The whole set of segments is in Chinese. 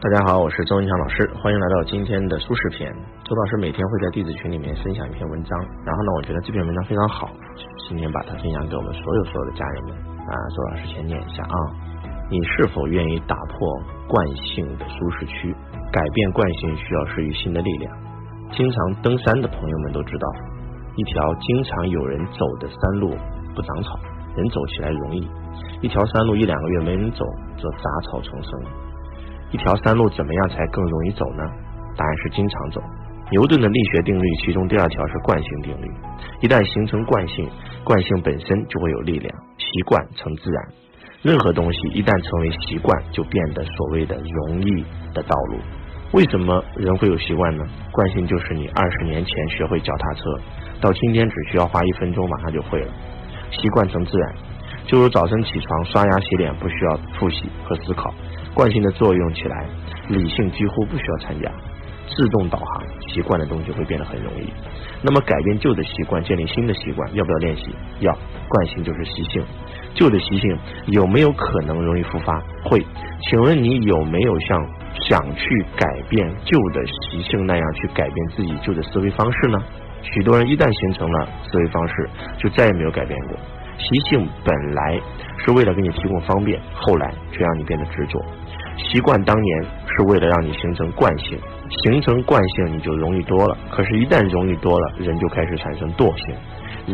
大家好，我是周文强老师，欢迎来到今天的苏轼篇。周老师每天会在弟子群里面分享一篇文章，然后呢，我觉得这篇文章非常好，今天把它分享给我们所有所有的家人们啊。周老师先念一下啊，你是否愿意打破惯性的舒适区？改变惯性需要施予新的力量。经常登山的朋友们都知道，一条经常有人走的山路不长草，人走起来容易；一条山路一两个月没人走，则杂草丛生。一条山路怎么样才更容易走呢？答案是经常走。牛顿的力学定律其中第二条是惯性定律，一旦形成惯性，惯性本身就会有力量，习惯成自然。任何东西一旦成为习惯，就变得所谓的容易的道路。为什么人会有习惯呢？惯性就是你二十年前学会脚踏车，到今天只需要花一分钟马上就会了。习惯成自然，就如早晨起床刷牙洗脸不需要复习和思考。惯性的作用起来，理性几乎不需要参加，自动导航，习惯的东西会变得很容易。那么改变旧的习惯，建立新的习惯，要不要练习？要。惯性就是习性，旧的习性有没有可能容易复发？会。请问你有没有像想去改变旧的习性那样去改变自己旧的思维方式呢？许多人一旦形成了思维方式，就再也没有改变过。习性本来是为了给你提供方便，后来却让你变得执着。习惯当年是为了让你形成惯性，形成惯性你就容易多了。可是，一旦容易多了，人就开始产生惰性，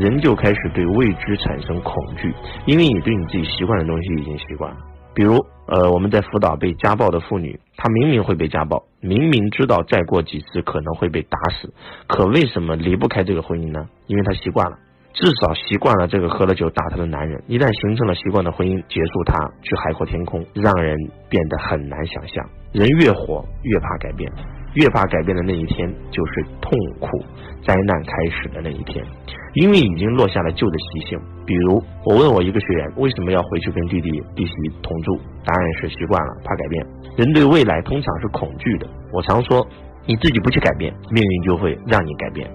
人就开始对未知产生恐惧，因为你对你自己习惯的东西已经习惯了。比如，呃，我们在辅导被家暴的妇女，她明明会被家暴，明明知道再过几次可能会被打死，可为什么离不开这个婚姻呢？因为她习惯了。至少习惯了这个喝了酒打他的男人，一旦形成了习惯的婚姻，结束他去海阔天空，让人变得很难想象。人越活越怕改变，越怕改变的那一天就是痛苦灾难开始的那一天，因为已经落下了旧的习性。比如，我问我一个学员为什么要回去跟弟弟弟媳同住，答案是习惯了，怕改变。人对未来通常是恐惧的。我常说。你自己不去改变，命运就会让你改变。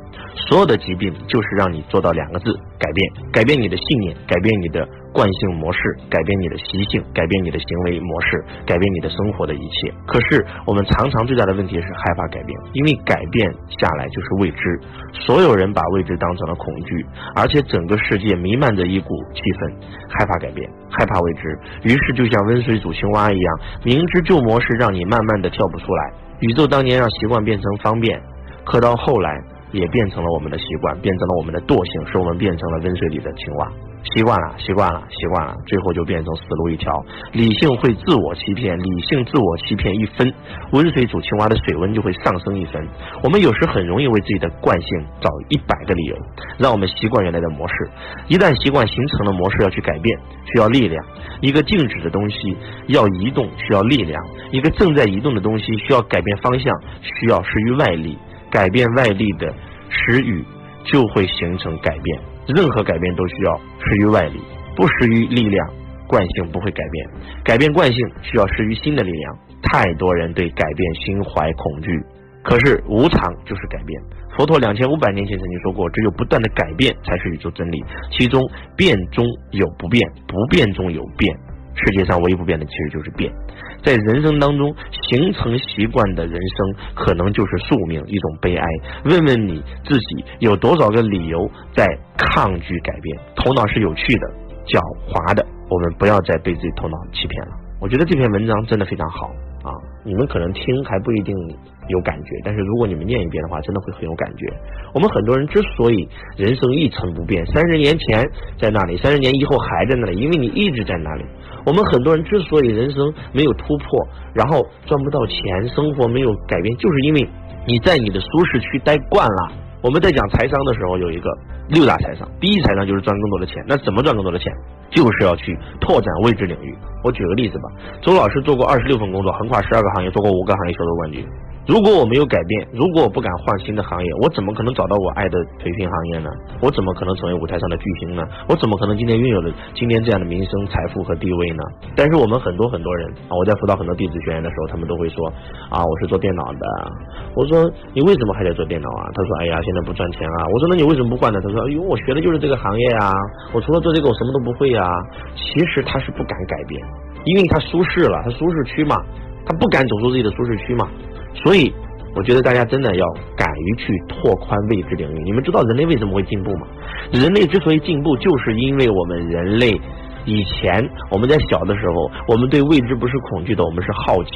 所有的疾病就是让你做到两个字：改变。改变你的信念，改变你的惯性模式，改变你的习性，改变你的行为模式，改变你的生活的一切。可是我们常常最大的问题是害怕改变，因为改变下来就是未知。所有人把未知当成了恐惧，而且整个世界弥漫着一股气氛，害怕改变，害怕未知。于是就像温水煮青蛙一样，明知旧模式让你慢慢的跳不出来。宇宙当年让习惯变成方便，可到后来也变成了我们的习惯，变成了我们的惰性，使我们变成了温水里的青蛙。习惯了，习惯了，习惯了，最后就变成死路一条。理性会自我欺骗，理性自我欺骗一分，温水煮青蛙的水温就会上升一分。我们有时很容易为自己的惯性找一百个理由，让我们习惯原来的模式。一旦习惯形成了模式，要去改变，需要力量。一个静止的东西要移动，需要力量；一个正在移动的东西需要改变方向，需要施于外力。改变外力的施予，就会形成改变。任何改变都需要施于外力，不施于力量，惯性不会改变。改变惯性需要施于新的力量。太多人对改变心怀恐惧，可是无常就是改变。佛陀两千五百年前曾经说过，只有不断的改变才是宇宙真理，其中变中有不变，不变中有变。世界上唯一不变的其实就是变，在人生当中形成习惯的人生，可能就是宿命，一种悲哀。问问你自己，有多少个理由在抗拒改变？头脑是有趣的，狡猾的，我们不要再被自己头脑欺骗了。我觉得这篇文章真的非常好啊！你们可能听还不一定有感觉，但是如果你们念一遍的话，真的会很有感觉。我们很多人之所以人生一成不变，三十年前在那里，三十年以后还在那里，因为你一直在那里。我们很多人之所以人生没有突破，然后赚不到钱，生活没有改变，就是因为你在你的舒适区待惯了。我们在讲财商的时候，有一个六大财商，第一财商就是赚更多的钱。那怎么赚更多的钱？就是要去拓展未知领域。我举个例子吧，周老师做过二十六份工作，横跨十二个行业，做过五个行业销售冠军。如果我没有改变，如果我不敢换新的行业，我怎么可能找到我爱的培训行业呢？我怎么可能成为舞台上的巨星呢？我怎么可能今天拥有了今天这样的名声、财富和地位呢？但是我们很多很多人啊，我在辅导很多弟子学员的时候，他们都会说啊，我是做电脑的。我说你为什么还在做电脑啊？他说哎呀，现在不赚钱啊。我说那你为什么不换呢？他说哎呦，我学的就是这个行业呀，我除了做这个我什么都不会呀。其实他是不敢改变，因为他舒适了，他舒适区嘛。他不敢走出自己的舒适区嘛。所以，我觉得大家真的要敢于去拓宽未知领域。你们知道人类为什么会进步吗？人类之所以进步，就是因为我们人类以前我们在小的时候，我们对未知不是恐惧的，我们是好奇。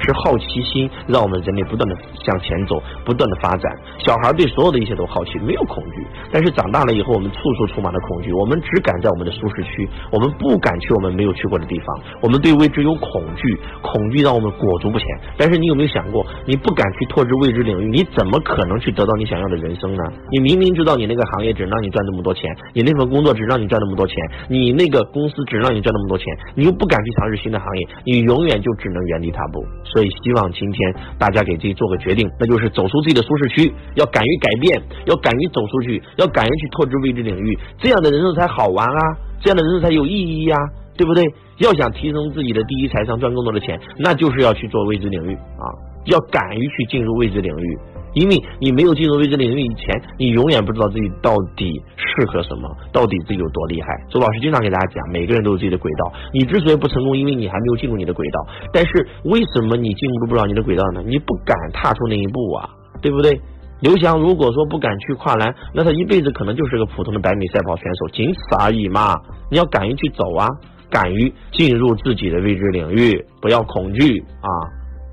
是好奇心让我们人类不断的向前走，不断的发展。小孩对所有的一切都好奇，没有恐惧。但是长大了以后，我们处处充满了恐惧。我们只敢在我们的舒适区，我们不敢去我们没有去过的地方。我们对未知有恐惧，恐惧让我们裹足不前。但是你有没有想过，你不敢去拓殖未知领域，你怎么可能去得到你想要的人生呢？你明明知道你那个行业只让你赚这么多钱，你那份工作只让你赚那么多钱，你那个公司只让你赚那么多钱，你又不敢去尝试新的行业，你永远就只能原地踏步。所以希望今天大家给自己做个决定，那就是走出自己的舒适区，要敢于改变，要敢于走出去，要敢于去拓殖未知领域，这样的人生才好玩啊，这样的人生才有意义呀，对不对？要想提升自己的第一财商，赚更多的钱，那就是要去做未知领域啊，要敢于去进入未知领域。因为你没有进入未知领域以前，你永远不知道自己到底适合什么，到底自己有多厉害。周老师经常给大家讲，每个人都有自己的轨道。你之所以不成功，因为你还没有进入你的轨道。但是为什么你进入不了你的轨道呢？你不敢踏出那一步啊，对不对？刘翔如果说不敢去跨栏，那他一辈子可能就是个普通的百米赛跑选手，仅此而已嘛。你要敢于去走啊，敢于进入自己的未知领域，不要恐惧啊，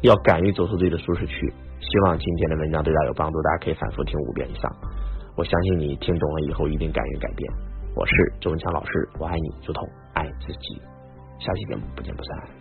要敢于走出自己的舒适区。希望今天的文章对大家有帮助，大家可以反复听五遍以上。我相信你听懂了以后一定敢于改变。我是周文强老师，我爱你，如同爱自己。下期节目不见不散。